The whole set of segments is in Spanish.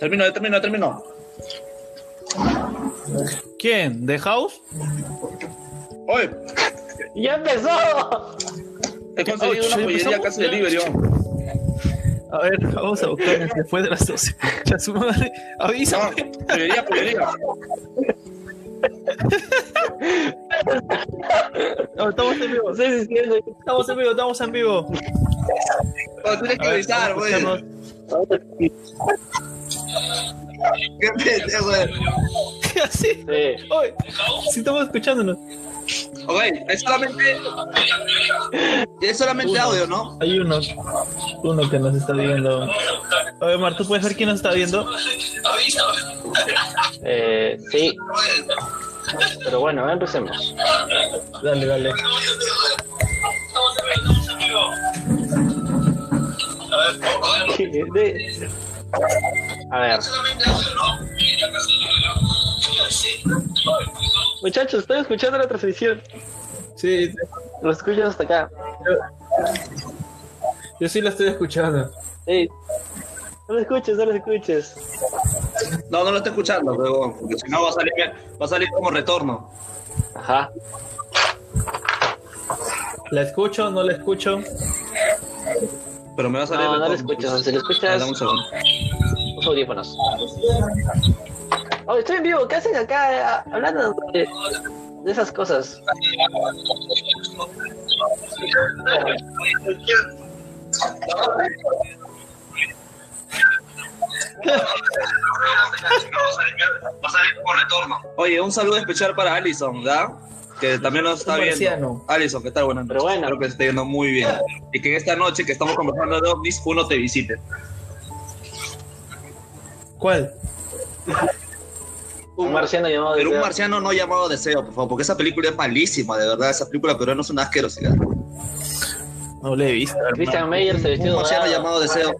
Termino, termino, termino. ¿Quién? ¿The House? Oye, ¡Ya empezó! he conseguido Oh, una ¿ya pollería casi de delivery. A ver, vamos a buscar después de las 12. Ya su madre, No, avísame. pollería, pollería. No, estamos en vivo. Estamos en vivo, estamos en vivo. No, tienes que avisar, güey. Qué pendejo, güey. Así. Sí. Oye, sí estamos escuchándonos. Ok, es solamente. Es solamente Uno. audio, ¿no? Hay uno, uno que nos está viendo. Oye, Mar, ¿tú puedes ver quién nos está viendo? Eh, sí. Pero bueno, empecemos. Dale, dale. De- A ver. Muchachos, estoy escuchando la transmisión. Sí, Lo escucho hasta acá. yo sí lo estoy escuchando. Sí. No lo escuches, no lo escuches. No, no lo estoy escuchando, pero porque si no va a salir, va a salir como retorno. Ajá. ¿La escucho? ¿No la escucho? Pero me va a salir No, no lo retorno. escuchas. Si lo Ah, escuchas, dame un segundo. Los audífonos. Oh, estoy en vivo. ¿Qué hacen acá eh, hablando de, de esas cosas? Va a salir como retorno. Oye, un saludo especial para Alison, ¿verdad? Que también nos está viendo. Alison, ¿qué tal? Buenas Pero noches. bueno. Espero que se esté viendo muy bien. Y que en esta noche que estamos conversando de ovnis, uno te visite. ¿Cuál? Un marciano llamado Pero un Deseo. marciano no llamado Deseo, por favor, porque esa película es malísima, de verdad. Esa película peruana es una asquerosidad. No la he visto. Christian Meyer se Un vistió marciano dorado. llamado Deseo.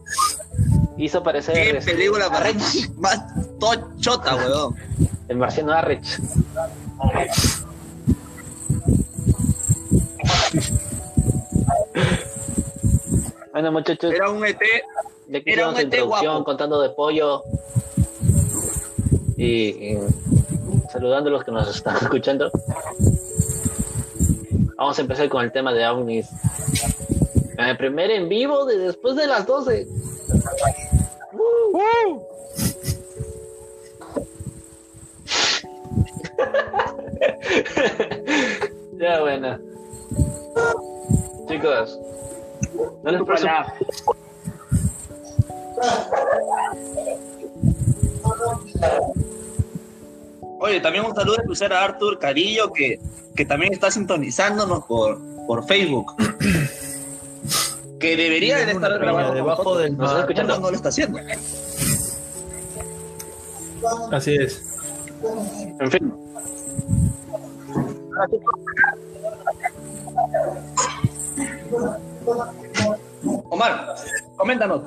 Hizo aparecer ¿Qué película a más, más tochota, weón? el marciano Arrech. Bueno, muchachos, Era un ET. Un la ET introducción guapo. contando de pollo y, y saludando a los que nos están escuchando. Vamos a empezar con el tema de ovnis. El primer en vivo de después de las 12. ya, bueno. Chicos, no les presto- Oye, también un saludo especial a Arthur Carillo, que, que también está sintonizándonos por, por Facebook. que debería de estar grabando debajo del ¿Nos está mar. escuchando? No, no lo está haciendo. Así es. En fin. Omar, coméntanos.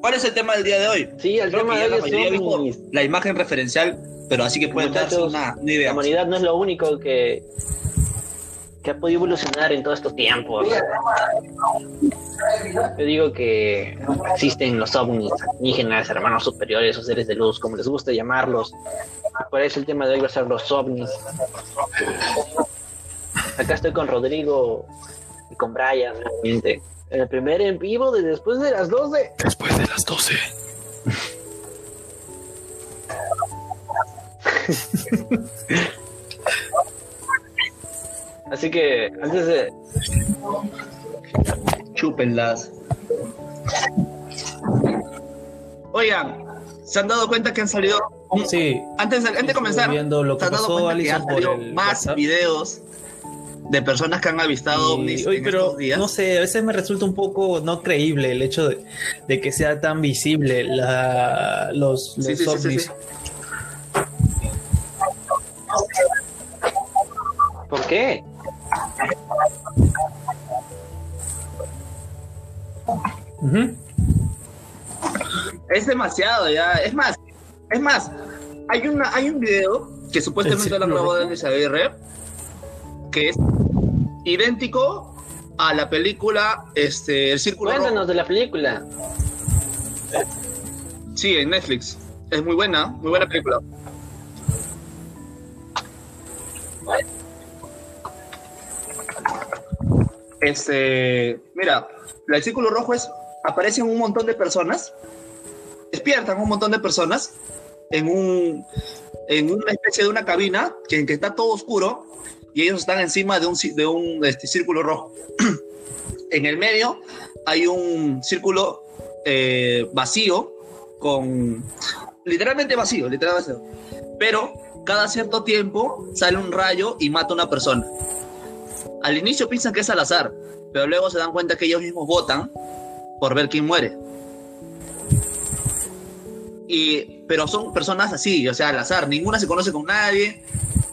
¿Cuál es el tema del día de hoy? Sí, el Creo tema de hoy es la imagen referencial, pero así que pueden darse una, una La idea. humanidad no es lo único que, que ha podido evolucionar en todos estos tiempos. Yo digo que existen los ovnis, alienígenas, hermanos superiores o seres de luz, como les gusta llamarlos. Por eso el tema de hoy va a ser los ovnis. Acá estoy con Rodrigo y con Brian, realmente. En el primer en vivo de después de las 12. Después de las 12. Así que antes de, Chúpenlas. Oigan, ¿se han dado cuenta que han salido Sí. Antes, de- antes de comenzar, Viendo lo ¿se que han dado pasó, cuenta que Alison, han por salido más WhatsApp? videos de personas que han avistado ovnis oye, en pero estos días? no sé, a veces me resulta un poco no creíble el hecho de, de que sea tan visible la, los, los Sí, sí, sí, sí, ovnis. sí. ¿Por qué? Es demasiado ya. Es más, es más, hay una, hay un video que supuestamente lo han grabado en SBR que es idéntico a la película este El Círculo Rojo. Cuéntanos de la película. Sí, en Netflix. Es muy buena, muy buena película. Este, mira, el círculo rojo es, aparecen un montón de personas, despiertan un montón de personas en un, en una especie de una cabina que, que está todo oscuro y ellos están encima de un, de un este, círculo rojo. en el medio hay un círculo eh, vacío con literalmente vacío, literalmente vacío. Pero cada cierto tiempo sale un rayo y mata a una persona. Al inicio piensan que es al azar, pero luego se dan cuenta que ellos mismos votan por ver quién muere. Y, pero son personas así, o sea, al azar, ninguna se conoce con nadie.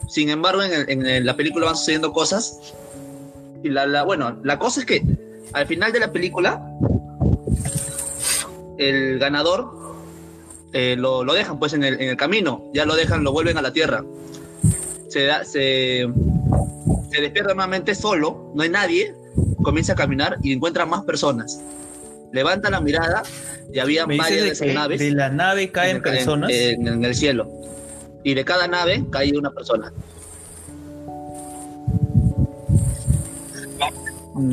Sin embargo, en, la película van sucediendo cosas. Y la, la, bueno, la cosa es que al final de la película, el ganador eh, lo, lo, dejan pues en el, en el, camino, ya lo dejan, lo vuelven a la tierra. Se, da, se, se despierta nuevamente solo, no hay nadie, comienza a caminar y encuentra más personas. Levanta la mirada y había varias de, naves. De la nave caen en, personas. En, en, el cielo. Y de cada nave cae una persona.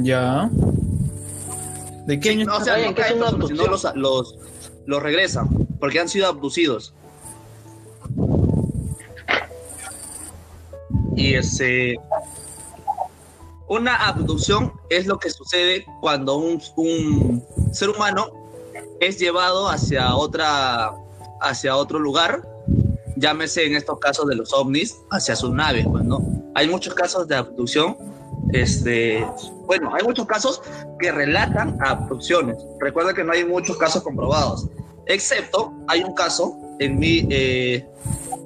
Ya. ¿De qué año no, o sea, no caen personas, sino los, los, los regresan, porque han sido abducidos. Y ese. Una abducción es lo que sucede cuando un, un, ser humano es llevado hacia otra hacia otro lugar, llámese en estos casos de los ovnis, hacia sus naves, pues, ¿no? Hay muchos casos de abducción, este, bueno, hay muchos casos que relatan abducciones. Recuerda que no hay muchos casos comprobados, excepto hay un caso en, mi, eh,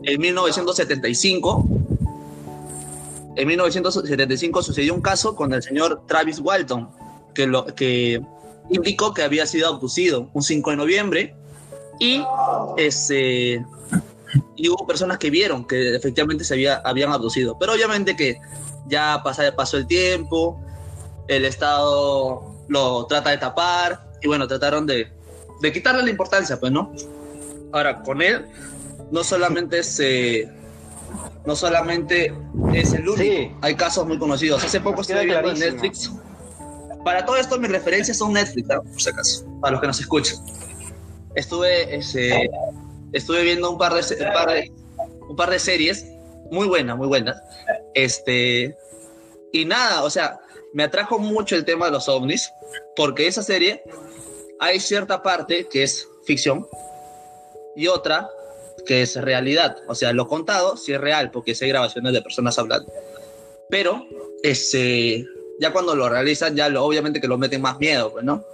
en 1975 en 1975 sucedió un caso con el señor Travis Walton, que, lo, que indicó que había sido abducido un 5 de noviembre y, ese, y hubo personas que vieron que efectivamente se había, habían abducido. Pero obviamente que ya pasó, pasó el tiempo, el Estado lo trata de tapar y bueno, trataron de, de quitarle la importancia, pues, ¿no? Ahora, con él no solamente se no solamente es el único, sí. hay casos muy conocidos. Hace poco estuve viendo en Netflix. Para todo esto, mis referencias son Netflix, ¿no? por si acaso, para los que nos escuchan. Estuve, ese, estuve viendo un par, de, un par de, un par de series muy buenas, muy buenas. Este, y nada, o sea, me atrajo mucho el tema de los ovnis, porque esa serie hay cierta parte que es ficción y otra que es realidad. O sea, lo contado sí es real, porque sí hay grabaciones de personas hablando. Pero, ese, ya cuando lo realizan, ya lo, obviamente que lo meten más miedo, pues, ¿no?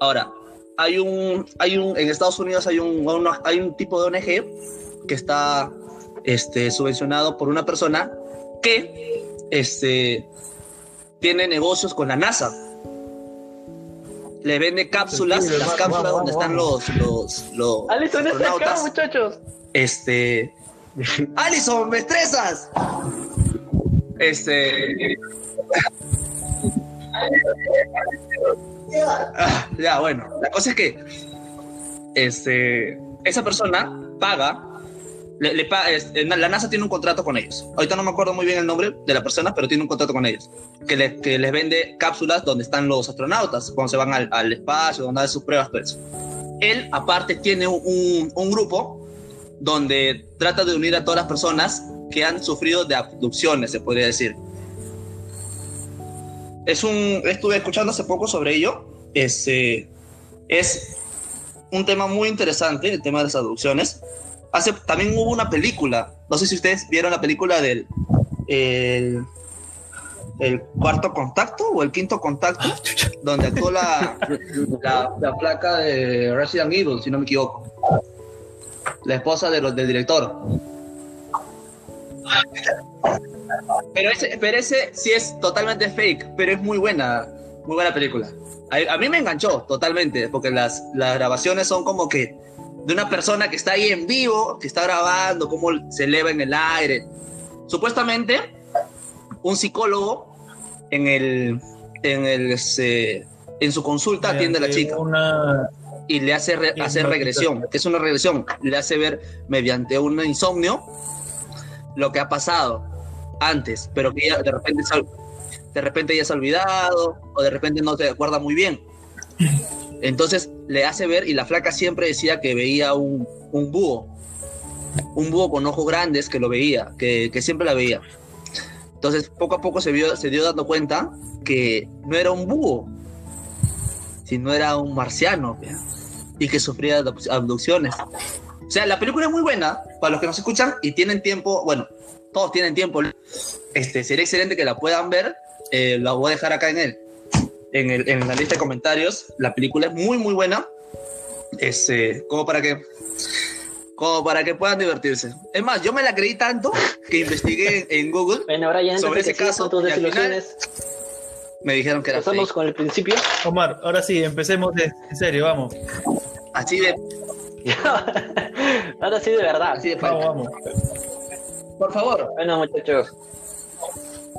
Ahora, hay un, hay un, en Estados Unidos hay un, hay un tipo de ONG que está este, subvencionado por una persona que este, tiene negocios con la NASA le vende cápsulas, las cápsulas donde están los los los Alison está acá, muchachos. Este Alison, me estresas. Este ah, ya bueno, la cosa es que este esa persona paga le, le la NASA tiene un contrato con ellos. Ahorita no me acuerdo muy bien el nombre de la persona, pero tiene un contrato con ellos. Que, le, que les vende cápsulas donde están los astronautas, cuando se van al, al espacio, donde hacen sus pruebas, todo eso. Él, aparte, tiene un, un, grupo donde trata de unir a todas las personas que han sufrido de abducciones, se podría decir. Es un, estuve escuchando hace poco sobre ello. Es, eh, es un tema muy interesante, el tema de las abducciones Hace, también hubo una película, no sé si ustedes vieron la película del el, el cuarto contacto o el quinto contacto, donde actuó la, la, la, placa de Resident Evil, si no me equivoco. La esposa de los, del director. Pero ese, pero ese sí es totalmente fake, pero es muy buena, muy buena película. A, a mí me enganchó totalmente, porque las, las grabaciones son como que de una persona que está ahí en vivo, que está grabando cómo se eleva en el aire. Supuestamente, un psicólogo en el en el este, en su consulta atiende a la chica. Una, y le hace re- regresión. ¿Qué es una regresión? Le hace ver mediante un insomnio lo que ha pasado antes, pero que de repente de repente ya se ha olvidado o de repente no se acuerda muy bien. Entonces le hace ver y la flaca siempre decía que veía un, búho, un búho con ojos grandes que lo veía, que, siempre la veía. Entonces poco a poco se, vio, se dio dando cuenta que no era un búho, sino era un marciano y que sufría abduc- abducciones. O sea, la película es muy buena para los que nos escuchan y tienen tiempo, bueno, todos tienen tiempo. Este, sería excelente que la puedan ver. eh, la voy a dejar acá en el, en, el, en la lista de comentarios. La película es muy, muy buena. Este, como para que como para que puedan divertirse. Es más, yo me la creí tanto que investigué en, Google. Bueno, Brian, Sobre ese caso, y al final- Me dijeron que era fake. con el principio. Omar, ahora sí, empecemos de, en serio, vamos. Así de, Ahora sí, de verdad. así de Vamos, vamos. Por favor. Bueno, muchachos,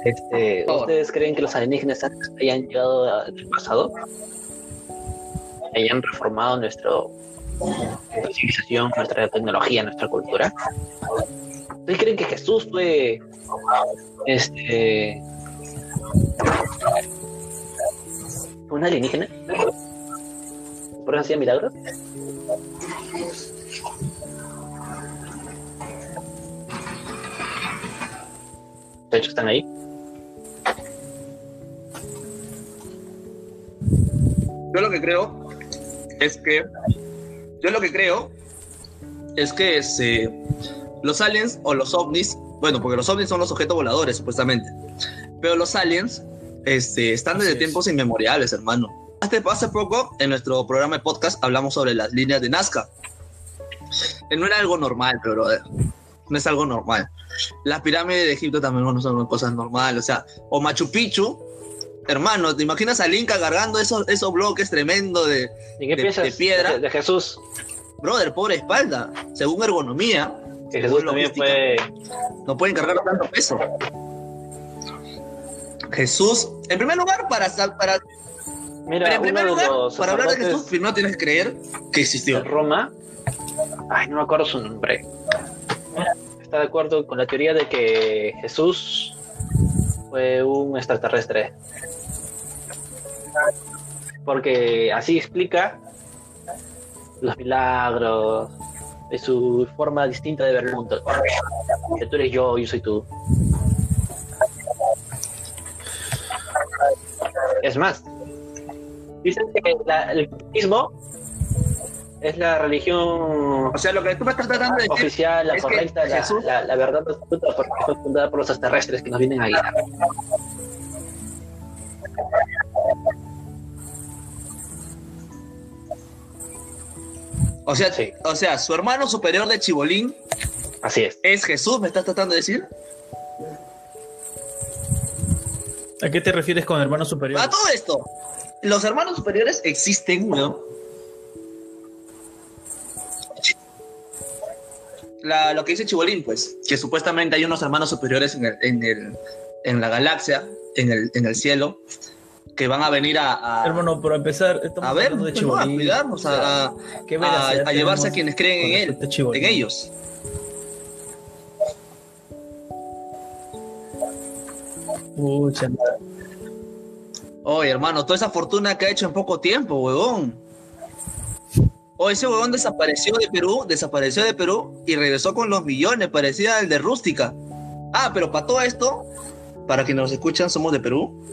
este. ¿ustedes creen que los alienígenas hayan llegado al pasado? ¿Hayan reformado nuestro, nuestra civilización, nuestra tecnología, nuestra cultura? ¿Ustedes creen que Jesús fue este un alienígena? ¿Por eso hacía milagros? Muchachos, ¿están ahí? Yo lo que creo es que. Yo lo que creo es que este, los aliens o los ovnis. Bueno, porque los ovnis son los objetos voladores, supuestamente. Pero los aliens este, están desde es. tiempos inmemoriales, hermano. Hace, hace poco, en nuestro programa de podcast, hablamos sobre las líneas de Nazca. No era algo normal, pero brother, no es algo normal. Las pirámides de Egipto también no son cosas normales. O sea, o Machu Picchu, hermano, ¿te imaginas al Inca cargando esos, esos bloques tremendos de, ¿Y qué De- de piedra. de, de Jesús? brother, pobre espalda? Según ergonomía, Que según Jesús también fue no pueden cargar tanto peso. Jesús, en primer lugar, para, sa- para, Mira, pero en primer lugar, para hablar de Jesús, primero tienes que creer que existió. Roma, ay, no me acuerdo su nombre, está de acuerdo con la teoría de que Jesús fue un extraterrestre. Porque así explica los milagros, de su forma distinta de ver el mundo. Que tú eres yo, yo soy tú. Es más, dicen que la- el es la religión O sea, lo que tú me estás tratando de decir, oficial, la es que correcta, la, Jesús- la- la verdad absoluta, porque fue fundada por los extraterrestres que nos vienen a guiar. o sea, Sí. o sea, su hermano superior de Chibolín Así es. es Jesús, ¿me estás tratando de decir? ¿A qué te refieres con hermano superior? A todo esto, los hermanos superiores existen, ¿no? La- lo que dice Chibolín, pues, que supuestamente hay unos hermanos superiores en, el, en, el- en la galaxia, en el, en el cielo, que van a venir a, a, Hermano, para empezar, estamos a ver, de pues, no, a cuidarnos, a, a- ¿Qué a- veracidad a llevarse a quienes creen en él, en ellos. Pucha, Oye, hermano, toda esa fortuna que ha hecho en poco tiempo, huevón. O ese huevón desapareció de Perú, desapareció de Perú y regresó con los millones, parecía el de Rústica. Ah, pero para todo esto, para quienes nos escuchan, somos de Perú.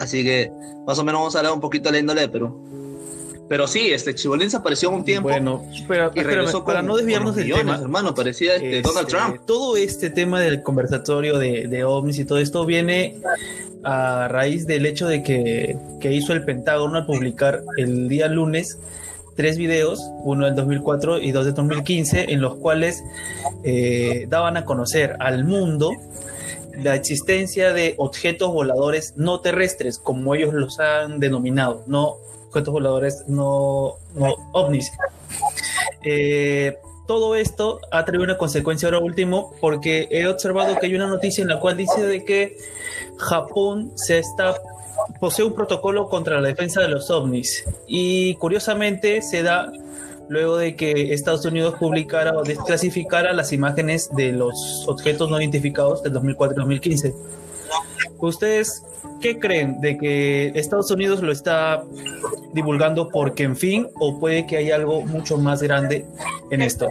Así que más o menos vamos a hablar un poquito de la índole de Perú. Pero sí, este Chibolín desapareció un tiempo Bueno, pero, y regresó para con- no desviarnos del millones, tema, hermano, parecía este, Este, Donald Trump. Todo este tema del conversatorio de, de ovnis y todo esto viene a raíz del hecho de que, que hizo el Pentágono al publicar el día lunes tres videos, uno del 2004 y dos del 2015, en los cuales eh, daban a conocer al mundo la existencia de objetos voladores no terrestres, como ellos los han denominado, no objetos voladores no, no ovnis. Eh, todo esto ha traído una consecuencia ahora último porque he observado que hay una noticia en la cual dice de que Japón se está posee un protocolo contra la defensa de los ovnis y curiosamente se da luego de que Estados Unidos publicara o desclasificara las imágenes de los objetos no identificados del 2004-2015. ¿Ustedes qué creen de que Estados Unidos lo está divulgando porque en fin o puede que haya algo mucho más grande en esto?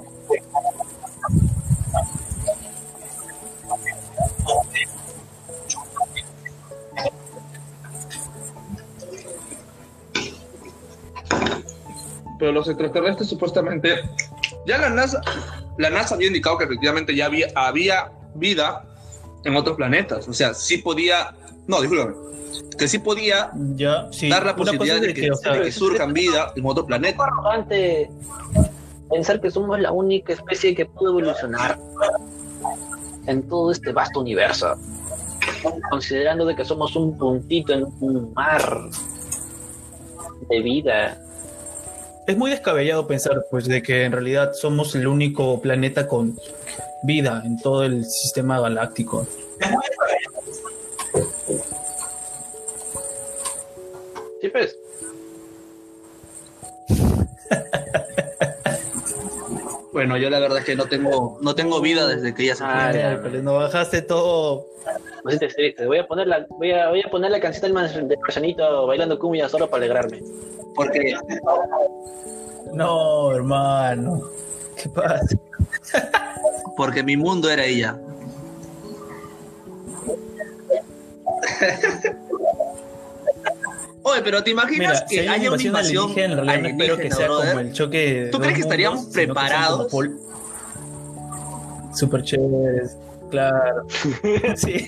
Pero los extraterrestres supuestamente ya la NASA la NASA había indicado que efectivamente ya había, había vida en otros planetas. O sea sí podía no discúlpame que sí podía ya, sí. dar la posibilidad de, que, de que surjan vida en otro planeta. Arrogante pensar que somos la única especie que pudo evolucionar en todo este vasto universo considerando de que somos un puntito en un mar de vida es muy descabellado pensar pues de que en realidad somos el único planeta con vida en todo el sistema galáctico. Sí, pues. Bueno, yo la verdad es que no tengo no tengo vida desde que ella se ah, fue. pero no bajaste todo. Pues te, voy a poner la voy a, voy a poner la canción del Marcianito bailando cumbia solo para alegrarme. Porque no, hermano. ¿Qué pasa? Porque mi mundo era ella. Oye, pero ¿te imaginas que si haya una invasión alienígena, en espero que sea como el choque ¿Tú crees que estaríamos preparados? Super chévere, claro. sí.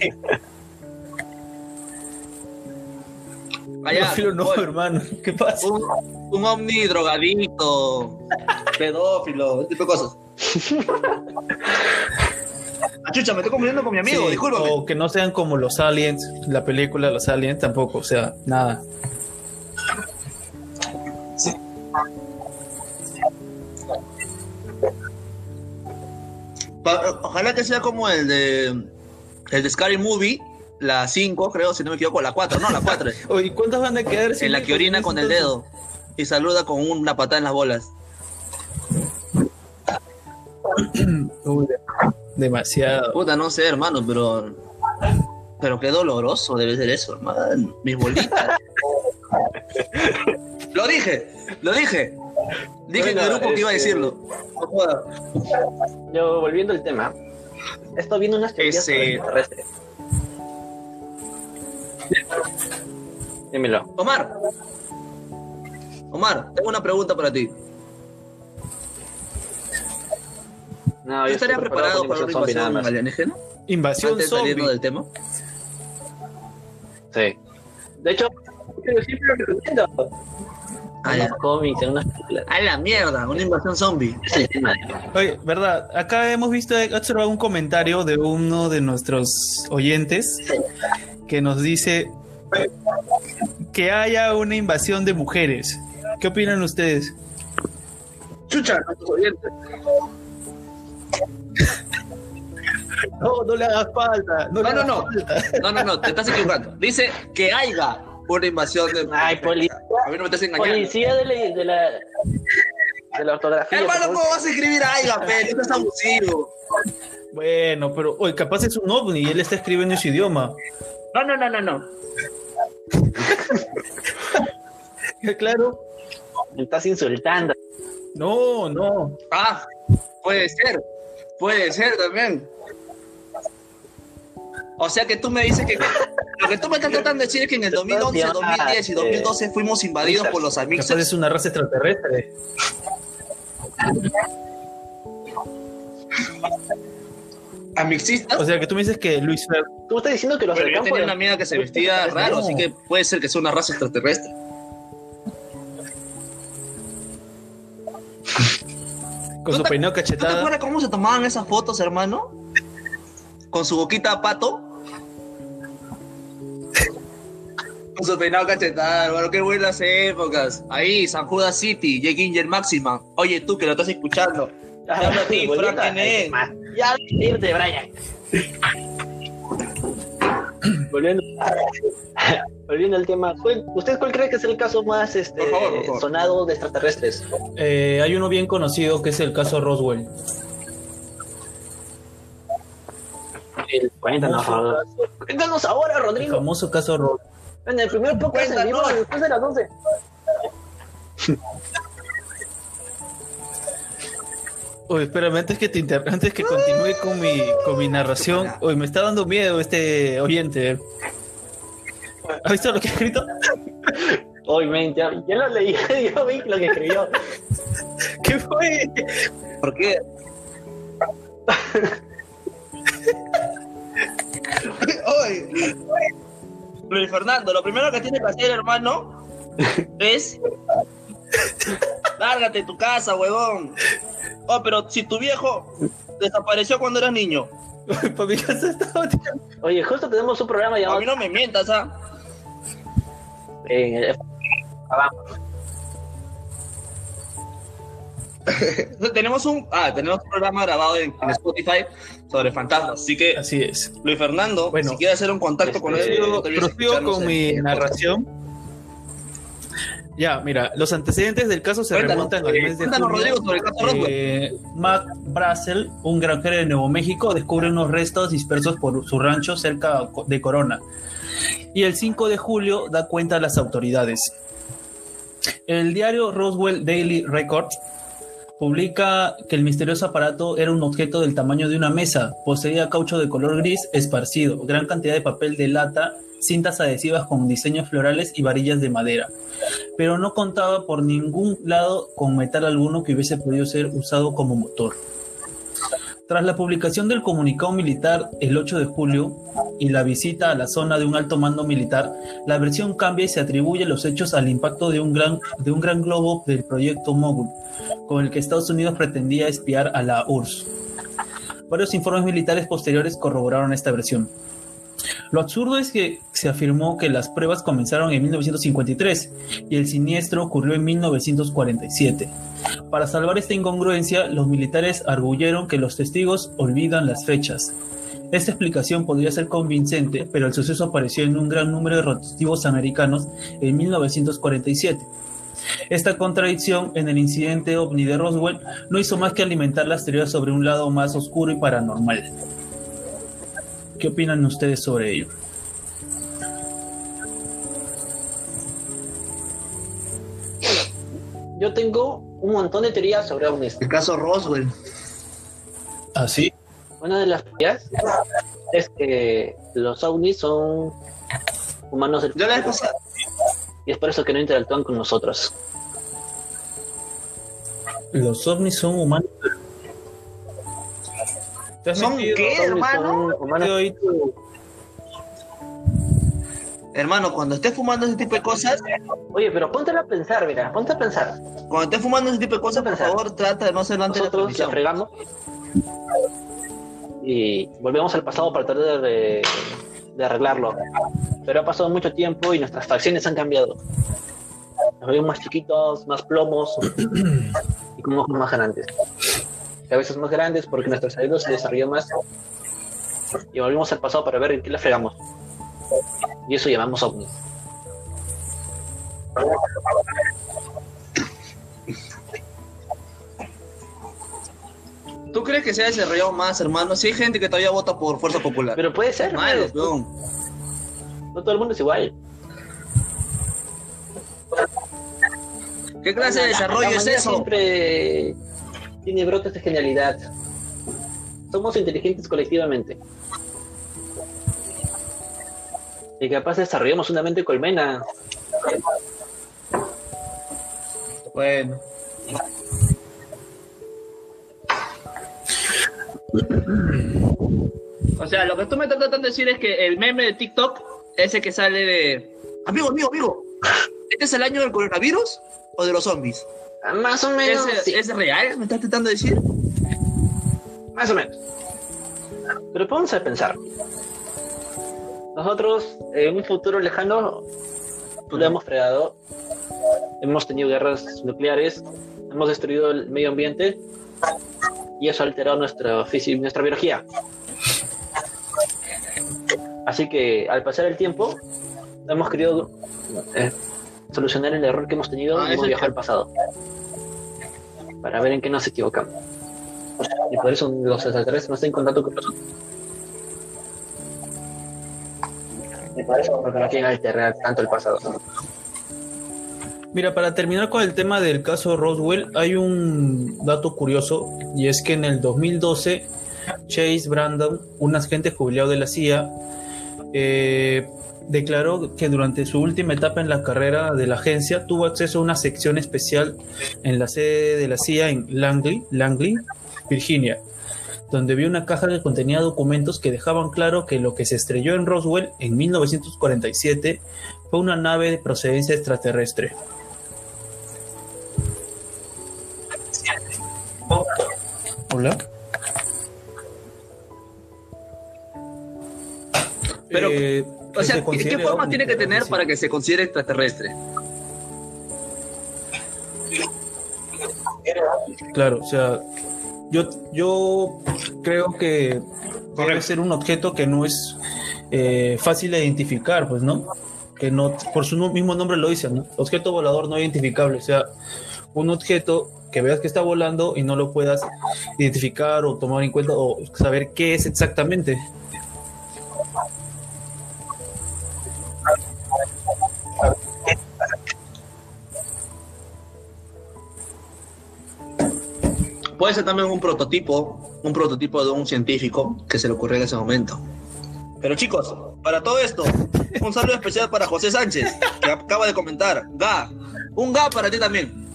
Allá, no, hermano. ¿Qué pasa? Un, un ovni drogadito, pedófilo, ese tipo de cosas. Ah, chucha, me estoy confundiendo con mi amigo, sí, O que no sean como los aliens, la película Los Aliens tampoco, o sea, nada. Sí. Ojalá que sea como el de el de Scary Movie, la 5, creo, si no me equivoco, la 4, no, la 4. ¿Y cuántas van a quedar? En la que orina con el dedo y saluda con una patada en las bolas. Demasiado. Puta, no sé, hermano, pero. Pero qué doloroso debe ser eso, hermano. Mis bolitas. lo dije, lo dije. Dije en el grupo que iba a este, decirlo. Yo, volviendo al tema, estoy viendo unas teorías Ese... Dímelo. Omar. Omar, tengo una pregunta para ti. No, ¿Tú estarías preparado para una invasión alienígena? ¿Invasión Antes zombie? del tema? Sí. De hecho, siempre lo recomiendo. En los cómics, en películas. ¡A la mierda! Una invasión zombie. Es el tema. Oye, verdad, acá hemos visto, observado un comentario de uno de nuestros oyentes que nos dice que haya una invasión de mujeres. ¿Qué opinan ustedes? Chucha, nuestros oyentes. No, no le hagas falta. No, no, no, no. No, no, no, te estás equivocando. Dice que haya una invasión de. Ay, policía. A mí no me estás engañando. Policía de la, de la, de la ortografía. Hermano, ¿cómo vas a escribir aiga, pe? Esto es abusivo. Bueno, pero, oye, capaz es un ovni y él está escribiendo en su idioma. No, no, no, no, no. claro. Me estás insultando. No, no. Ah, puede ser. Puede ser también. O sea que tú me dices que lo que tú me estás tratando de decir es que en el 2011, 2010 y 2012 fuimos invadidos por los amigos. es una raza extraterrestre. ¿Amixistas? O sea que tú me dices que Luis Fer... Tú estás diciendo que los Pero yo tenía una amiga que se vestía raro, así que puede ser que sea una raza extraterrestre. Con su peinado cachetada. ¿Tú te acuerdas cómo se tomaban esas fotos, hermano? Con su boquita a pato. Con su peinado cachetada, hermano, qué buenas épocas. Ahí, San Judas City, J. Ginger Maxima. Oye, tú que lo estás escuchando. Te hablo a ti, Frank Ya irte, Brian. Volviendo, volviendo al tema, ¿cuál- ¿usted cuál cree que es el caso más este, Por favor, por favor. sonado de extraterrestres? Eh, hay uno bien conocido que es el caso Roswell. El- Cuéntanos, Rodrigo. cuéntanos ahora, El Rodrigo. famoso caso Roswell. En el primer podcast en vivo después de las 11. Oye, espérame, antes que te inter- antes que continúe con mi, con mi narración, oye, me está dando miedo este oyente. ¿Has visto lo que he escrito? Obviamente, ya, ya lo leí, yo vi lo que escribió. ¿Qué fue? ¿Por qué? Oye, Luis Fernando, lo primero que tienes que hacer, hermano, es lárgate de tu casa, huevón. Oh, pero si tu viejo desapareció cuando eras niño, Para mi casa estaba Oye, justo tenemos un programa a llamado mí no me mientas, ¿ah? eh, tenemos un, ah, tenemos un programa grabado en, en Spotify sobre fantasmas, así que Así es. Luis Fernando, Bueno, si quieres hacer un contacto con este, él, escucharnos con mi narración. Ya, mira, los antecedentes del caso se Cuéntanos, remontan al eh, mes de cuéntanos, junio. Rodrigo, sobre el caso Roswell. Eh, Mac Brazel, un granjero de Nuevo México, descubre unos restos dispersos por su rancho cerca de Corona. Y el 5 de julio da cuenta a las autoridades. El diario Roswell Daily Record publica que el misterioso aparato era un objeto del tamaño de una mesa, poseía caucho de color gris esparcido, gran cantidad de papel de lata, cintas adhesivas con diseños florales y varillas de madera, pero no contaba por ningún lado con metal alguno que hubiese podido ser usado como motor. Tras la publicación del comunicado militar el 8 de julio y la visita a la zona de un alto mando militar, la versión cambia y se atribuye los hechos al impacto de un gran, de un gran globo del proyecto Mogul, con el que Estados Unidos pretendía espiar a la URSS. Varios informes militares posteriores corroboraron esta versión. Lo absurdo es que se afirmó que las pruebas comenzaron en 1953 y el siniestro ocurrió en 1947. Para salvar esta incongruencia, los militares arguyeron que los testigos olvidan las fechas. Esta explicación podría ser convincente, pero el suceso apareció en un gran número de rotativos americanos en 1947. Esta contradicción en el incidente ovni de Roswell no hizo más que alimentar las teorías sobre un lado más oscuro y paranormal. ¿Qué opinan ustedes sobre ello? Yo tengo un montón de teorías sobre ovnis. El caso Roswell. ¿Así? Una de las teorías es que los ovnis son humanos del Yo la vez futuro, y es por eso que no interactúan con nosotros. ¿Los ovnis son humanos? ¿Te has ¿Son metido- qué, hermano? tu- Hermano, cuando estés fumando ese tipo de cosas, Oye, pero ponte a pensar, mira, ponte a pensar. cuando estés fumando ese tipo de cosas, por favor, trata de no hacerlo antes de la la fregamos y volvemos al pasado para tratar de, de arreglarlo. Pero ha pasado mucho tiempo y nuestras facciones han cambiado. Nos vemos más chiquitos, más plomos y con ojos más grandes. Cabezas más grandes porque nuestro cerebro se desarrolló más. Y volvemos al pasado para ver en qué la fregamos. Y eso llamamos ovnis. ¿Tú crees que se ha desarrollado más, hermano? Si hay gente que todavía vota por Fuerza Popular. Pero puede ser, weón. no todo el mundo es igual. ¿Qué clase de desarrollo La es eso? Siempre tiene brotes de genialidad. Somos inteligentes colectivamente. Y capaz desarrollamos una mente colmena. Bueno. O sea, lo que tú me estás tratando de decir es que el meme de TikTok, ese que sale de... Amigo, amigo, amigo. ¿Este es el año del coronavirus o de los zombies? Más o menos. ¿Es, sí, ¿Es real? ¿Me estás tratando de decir? Más o menos. Pero vamos a pensar. Nosotros, en un futuro lejano, lo hemos fregado. Hemos tenido guerras nucleares. Hemos destruido el medio ambiente. Y eso ha alterado nuestra, nuestra biología. Así que al pasar el tiempo, hemos querido eh, solucionar el error que hemos tenido Ah, y hemos viajado al pasado. Para ver en qué nos equivocamos. Y por eso los extraterrestres no están en contacto con nosotros. Y por eso porque no quieren alterar tanto el pasado. Mira, para terminar con el tema del caso Roswell, hay un dato curioso y es que en el 2012 Chase Brandon, un agente jubilado de la CIA, eh, declaró que durante su última etapa en la carrera de la agencia tuvo acceso a una sección especial en la sede de la CIA en Langley, Langley, Virginia, donde vio una caja que contenía documentos que dejaban claro que lo que se estrelló en Roswell en 1947 fue una nave de procedencia extraterrestre. Hola. Pero, Eh, O sea, se ¿qué, forma tiene que tener para que se considere extraterrestre? Claro, o sea, yo, yo creo que debe ser un objeto que no es eh, fácil de identificar, pues, ¿no? Que no, por su mismo nombre lo dice, ¿no? Objeto volador no identificable, o sea, un objeto que veas que está volando y no lo puedas identificar o tomar en cuenta o saber qué es exactamente. Puede ser también un prototipo, un prototipo de un científico que se le ocurrió en ese momento. Pero chicos, para todo esto, un saludo especial para José Sánchez, que acaba de comentar. Ga, un ga para ti también.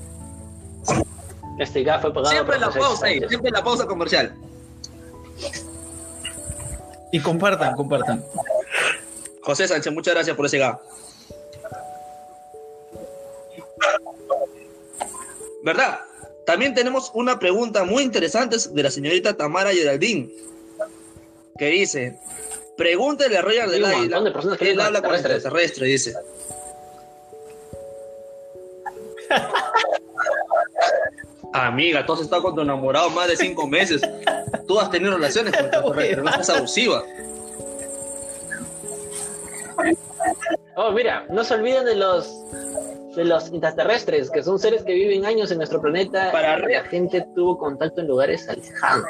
Este GAF fue pagado Siempre por la José pausa siempre la pausa comercial. Y compartan, compartan. José Sánchez, muchas gracias por ese ga. ¿Verdad? También tenemos una pregunta muy interesante de la señorita Tamara Geraldine, que dice, pregúntale a Hay un Águila, montón de personas que él habla con extraterrestres. extraterrestre, dice. Amiga, tú has estado con tu enamorado más de cinco meses. Tú has tenido relaciones con extraterrestres, no seas abusiva. Oh, mira, no se olviden de los de los intraterrestres, que son seres que viven años en nuestro planeta Para y la gente tuvo contacto en lugares alejados.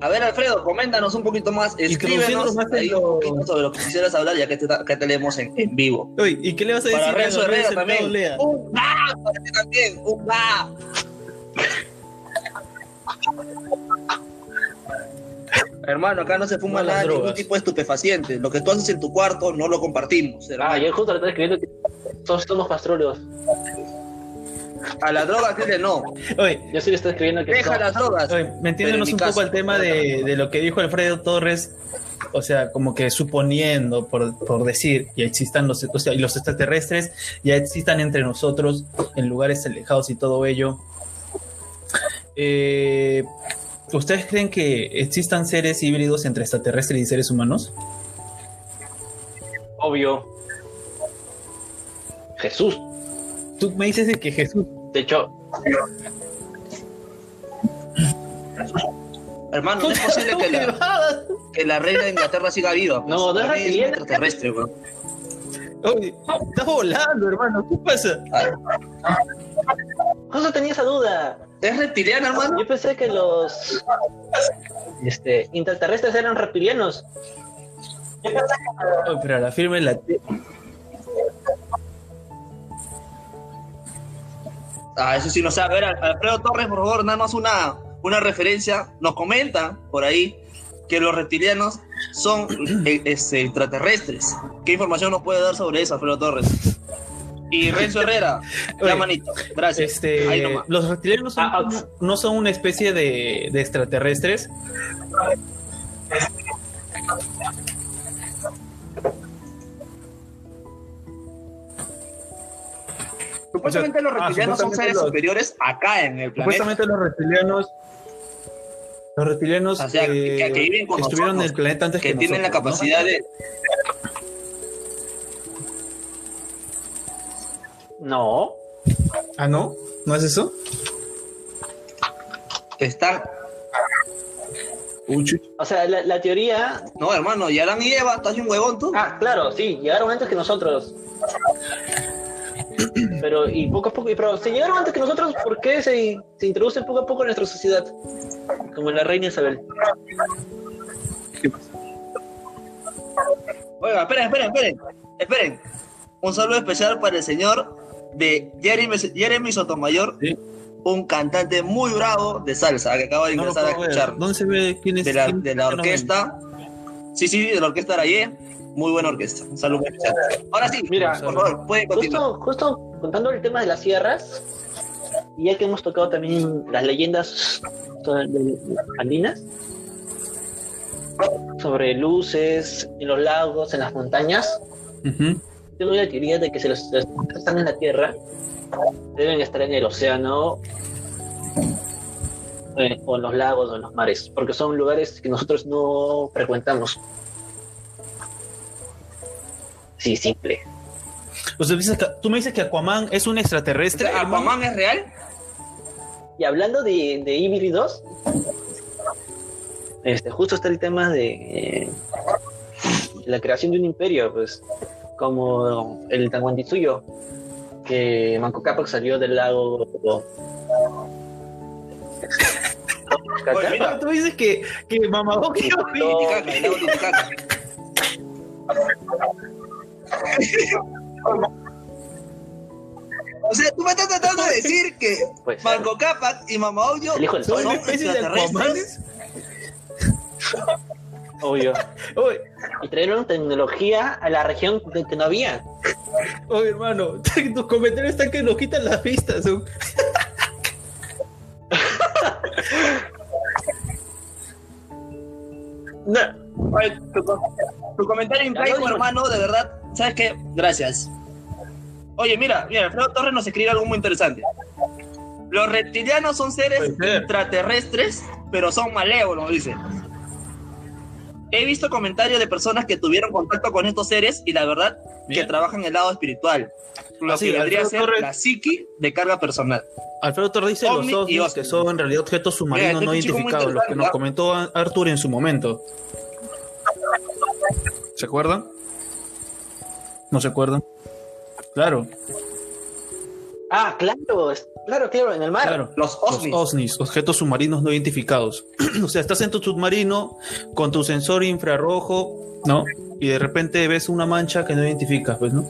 A ver, Alfredo, coméntanos un poquito más, escríbenos más ahí un poquito sobre lo que quisieras hablar, ya que te, que te leemos en, en vivo. Uy, ¿y qué le vas a decir? Para Renzo también. lea? Un ga para ti también, un. Hermano, acá no se fuma nada, ningún tipo de estupefaciente. Lo que tú haces en tu cuarto no lo compartimos. Ah, hermano. yo justo escribiendo que todos somos pastrulos. A la droga, dile no. Oye, Yo sí le estoy escribiendo que Deja las drogas. Oye, metiéndonos un caso- poco al tema de, de lo que dijo Alfredo Torres, o sea, como que suponiendo, por, por decir, ya existan los, o sea, y los extraterrestres, ya existan entre nosotros en lugares alejados y todo ello. Eh, ¿Ustedes creen que existan seres híbridos entre extraterrestres y seres humanos? obvio. Jesús. Tú me dices de que Jesús. De hecho, Hermano, no es posible que la, que la reina de Inglaterra siga viva. pues. No, La reina reptiliana. extraterrestre, weón. Oye, estás volando, hermano. ¿Qué pasa? justo tenía esa duda. ¿Es reptiliana, hermano? Yo pensé que los este, intraterrestres eran reptilianos. Oye, pero a la firme la. Ah, eso sí no sabe. A ver, Alfredo Torres, por favor, danos una, una referencia. Nos comenta por ahí que los reptilianos son eh, este, extraterrestres. ¿Qué información nos puede dar sobre eso, Alfredo Torres? Y Renzo Herrera, la manito. Gracias. Este, Ahí nomás. los reptilianos son Ah, ah. como- no son una especie de, de extraterrestres. Supuestamente los ah, reptilianos son seres los- superiores acá en el planeta. Supuestamente los reptilianos, los reptilianos O sea, que- eh, que viven con estuvieron en nosotros, el planeta antes que que, tienen la capacidad de. No. Ah, no, no es eso. están. O sea, la, la teoría. No, hermano, y Adán y Eva, estás un huevón tú. Ah, claro, sí, llegaron antes que nosotros. Pero, y poco a poco, y, pero si llegaron antes que nosotros, ¿por qué se, se introducen poco a poco en nuestra sociedad? Como la reina Isabel. Oiga, esperen, esperen, esperen. Esperen. Un saludo especial para el señor de Jeremy, Jeremy Sotomayor, Sí. un cantante muy bravo de salsa que acabo de No ingresar a ver. escuchar. ¿Dónde se ve quién es? De la, de orquesta. Sí, sí, de la orquesta Arayé. Muy buena orquesta. Un saludo. Ahora sí, Mira, por favor, continuar. Justo, justo contando el tema de las sierras, y ya que hemos tocado también las leyendas andinas, sobre luces en los lagos, en las montañas, Ujú. Tengo la teoría de que si los, los que están en la Tierra deben estar en el océano eh, o en los lagos o en los mares, porque son lugares que nosotros no frecuentamos. Sí, simple. O sea, dices que- tú me dices que Aquaman es un extraterrestre. ¿Aquaman es real? Y hablando de, de Ibiri 2, este, justo está el tema de eh, la creación de un imperio, pues, como el Tanguantisuyo, que Manco Cápac salió del lago. Mira. Tú dices que, que lago Titicaca. O sea, tú me estás tratando de decir que Pues, Manco Cápac y Mama Oyo El hijo del son sol. ¿Son especies de extraterrestres. Obvio. Oye, Y trajeron tecnología a la región de que no había. oye, hermano, tus comentarios están que nos quitan las pistas. No, Oye, tu, tu comentario no, hermano, de verdad, ¿sabes qué? Gracias. Oye, mira, mira, Alfredo Torres nos escribe algo muy interesante. Los reptilianos son seres extraterrestres, pero son malévolos, dice. He visto comentarios de personas que tuvieron contacto con estos seres y la verdad que trabajan el lado espiritual. Lo Ah, sí, que vendría a Alfredo ser Torres- la psiqui de carga personal. Alfredo Torres dice los ovnis que son en realidad objetos submarinos Mira, no este muy identificados, los que nos interesante, comentó Arthur en su momento. ¿Se acuerdan? ¿No se acuerdan? Claro, Ah, claro, claro, claro, en el mar. claro. Los Los ovnis. OSNIs, objetos submarinos no identificados. o sea, estás en tu submarino con tu sensor infrarrojo, ¿no? Y de repente ves una mancha que no identificas, pues, ¿no?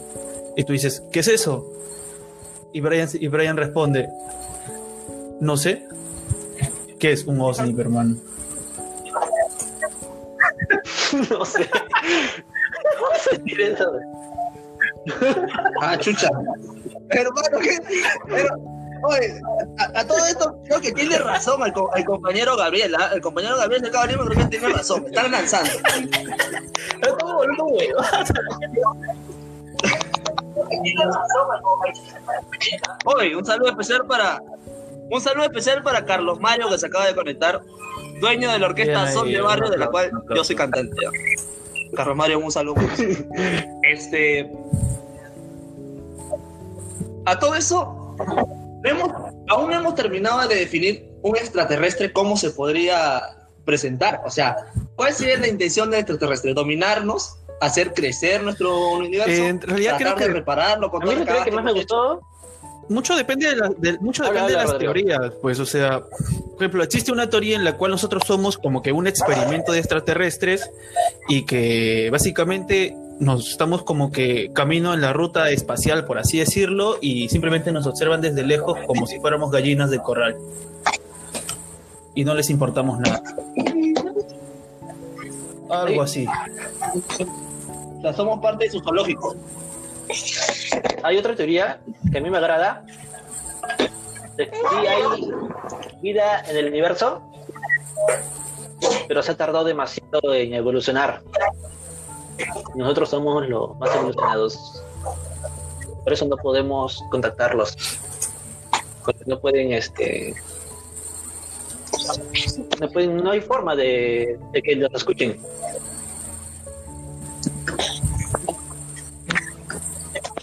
Y tú dices, ¿qué es eso? Y Brian, y Brian responde, no sé. ¿Qué es un OSNI, hermano? no sé. ¿Cómo sentir eso? Ah, chucha. Hermano, ¿qué? Pero, oye, a, a todo esto creo que tiene razón el, co- el compañero Gabriel. ¿ah? El compañero Gabriel de Gabriel creo que tiene razón. Me están lanzando. Estamos volviendo huevadas. Oye, un saludo especial para. Un saludo especial para Carlos Mario que se acaba de conectar. Dueño de la orquesta Son de Barrio, de la cual yo soy cantante. ¿ah? Carlos Mario, un saludo. Este. A todo eso, hemos- aún no hemos terminado de definir un extraterrestre cómo se podría presentar. O sea, ¿cuál sería la intención del extraterrestre? ¿Dominarnos? ¿Hacer crecer nuestro universo? Eh, en realidad ¿Tratar creo de que- repararlo con A mí que más me gustó Mucho depende de, la- de- mucho Habla, depende de las Rodrigo. teorías, pues, o sea, por ejemplo, existe una teoría en la cual nosotros somos como que un experimento de extraterrestres y que básicamente nos estamos como que camino en la ruta espacial, por así decirlo, y simplemente nos observan desde lejos como si fuéramos gallinas de corral. Y no les importamos nada. Algo así. O sea, somos parte de su zoológico. Hay otra teoría que a mí me agrada. De que sí hay vida en el universo, pero se ha tardado demasiado en evolucionar. Nosotros somos los más evolucionados. Por eso no podemos contactarlos. Porque no pueden, este. No, pueden, no hay forma de, que los escuchen.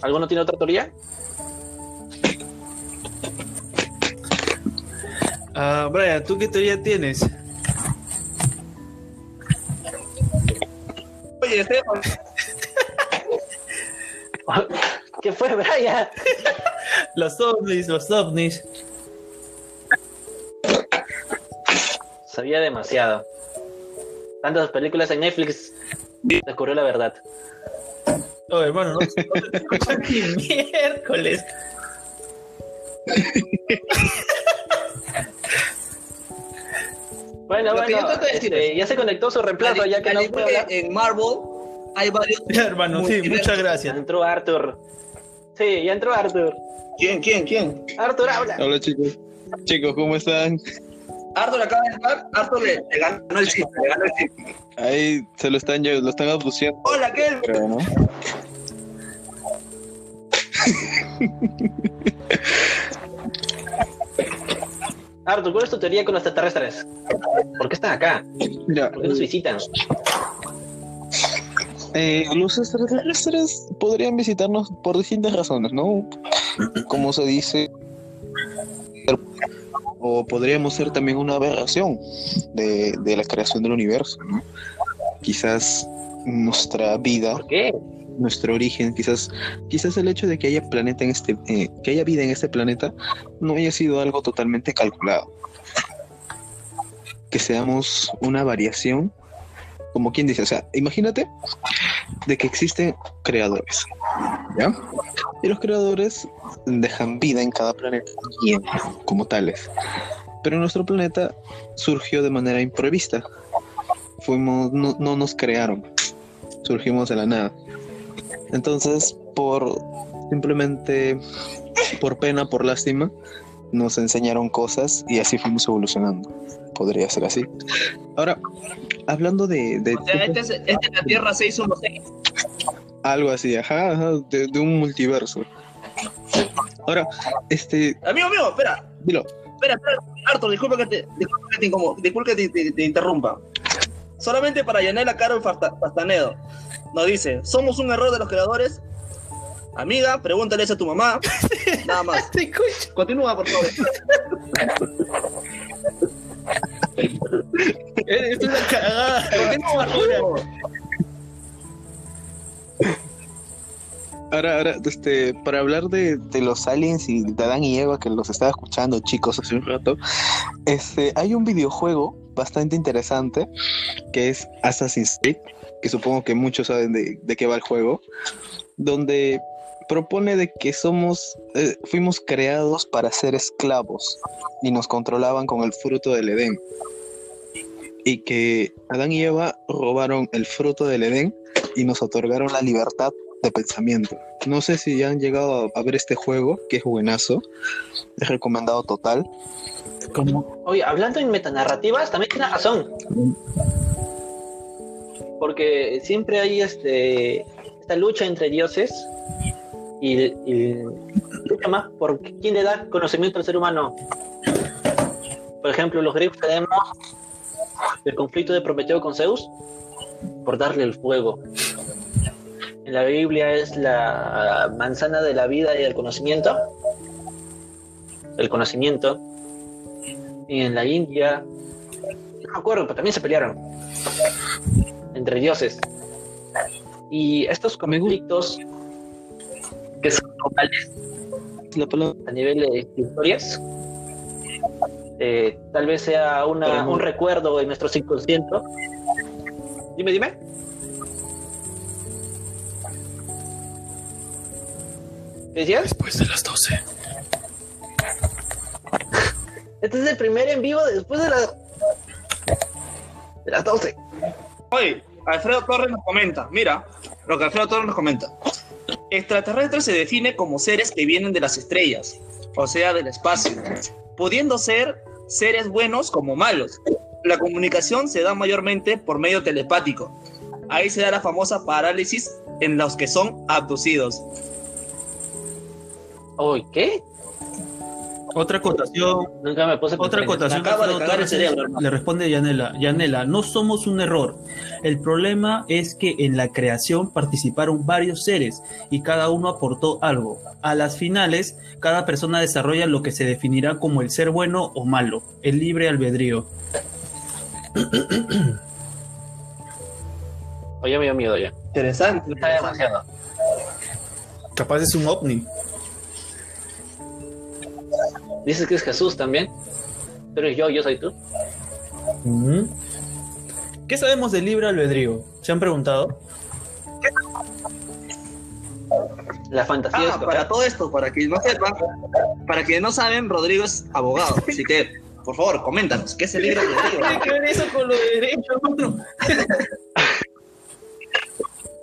¿Alguno tiene otra teoría? Ah, Brian, ¿tú qué teoría tienes? Oye, Esteban, ¿Qué fue, Brian? Los ovnis, los ovnis. Sabía demasiado. Tantas películas en Netflix descubrió la verdad. Oh, hermano, no, no te escuchan ni miércoles. Bueno, Lo bueno, trato de decir este, es- ya se conectó su reemplazo, al- ya que no puede en Marvel hay varios. Ya, hermano, sí, muchas Ya gracias. entró Arthur. Sí, ya entró Arthur. ¿Quién, quién, quién? Arthur, habla. Hola chicos. Chicos, ¿cómo están? Arthur acaba de entrar. Arthur le, le ganó el chiste, le ganó el chiste. Ahí se lo están lo están abduciendo, Hola, ¿qué? creo, ¿no? Arthur, ¿cuál es tu teoría con los extraterrestres? ¿Por qué están acá? ¿Por qué nos visitan? eh, los extraterrestres podrían visitarnos por distintas razones, ¿no? Como se dice, o podríamos ser también una aberración de, de la creación del universo, ¿no? Quizás nuestra vida ¿Por qué? Nuestro origen, quizás, quizás el hecho de que haya planeta en este, eh, que haya vida en este planeta, no haya sido algo totalmente calculado. Que seamos una variación, como quien dice, o sea, imagínate de que existen creadores, ¿ya? Y los creadores dejan vida en cada planeta bien, como tales. Pero nuestro planeta surgió de manera imprevista. Fuimos, no, no nos crearon, surgimos de la nada. Entonces, por simplemente por pena, por lástima, nos enseñaron cosas y así fuimos evolucionando. Podría ser así. Ahora, hablando de, de- O sea, este es, este es la Tierra 616. algo así, ajá, ajá, de, de un multiverso. Ahora, este, Amigo mío, espera. dilo, Espera, espera. Arthur, disculpa que te, disculpa que te, disculpa que te, te- te interrumpa. Solamente para llenar la cara el Fasta- Fastanedo. Nos dice, ¿somos un error de los creadores? Amiga, pregúntale eso a tu mamá. Nada más. Te escucho. Continúa, por favor. Eres una cagada. Continúa, Arturo. ahora, ahora, este, para hablar de, de los aliens y de Adán y Eva que los estaba escuchando, chicos, hace un rato, este, hay un videojuego bastante interesante que es Assassin's Creed, que supongo que muchos saben de, de qué va el juego, donde propone de que somos, eh, fuimos creados para ser esclavos y nos controlaban con el fruto del Edén. Y que Adán y Eva robaron el fruto del Edén y nos otorgaron la libertad de pensamiento. No sé si ya han llegado a, ver este juego, que es buenazo. Es recomendado total. ¿Cómo? Oye, hablando en metanarrativas, también tiene razón. Porque siempre hay este esta lucha entre dioses y, y lucha más por quién le da conocimiento al ser humano. Por ejemplo, los griegos tenemos el conflicto de Prometeo con Zeus por darle el fuego. En la Biblia es la manzana de la vida y del conocimiento. El conocimiento. Y en la India, no me acuerdo, pero también se pelearon entre dioses. Y estos conflictos que son globales a nivel de historias, eh, tal vez sea una, un recuerdo en nuestro subconsciente. Dime, dime. ¿Qué decías? Después de las 12. Este es el primer en vivo después de las de las 12. Oye, Alfredo Torres nos comenta, mira, lo que Alfredo Torres nos comenta. Extraterrestre se define como seres que vienen de las estrellas, o sea, del espacio, pudiendo ser seres buenos como malos. La comunicación se da mayormente por medio telepático. Ahí se da la famosa parálisis en los que son abducidos. Oye, ¿qué? Otra acotación, Nunca me puse otra acotación. Me acaba de Alfredo cagar el Torres, cerebro, hermano. le responde Yanela. Yanela, no somos un error. El problema es que en la creación participaron varios seres y cada uno aportó algo. A las finales, cada persona desarrolla lo que se definirá como el ser bueno o malo, el libre albedrío. Oye, me dio miedo ya. Interesante. Está demasiado. Capaz es un ovni. Dices que es Jesús también. Pero yo, yo soy tú. ¿Qué sabemos del libre albedrío? ¿Se han preguntado? La fantasía Ah, para todo esto, para que no sepan, para que no saben, Rodrigo es abogado, así que, por favor, coméntanos, ¿qué es el libro de Rodrigo? que ver eso con lo de derecho, hermano?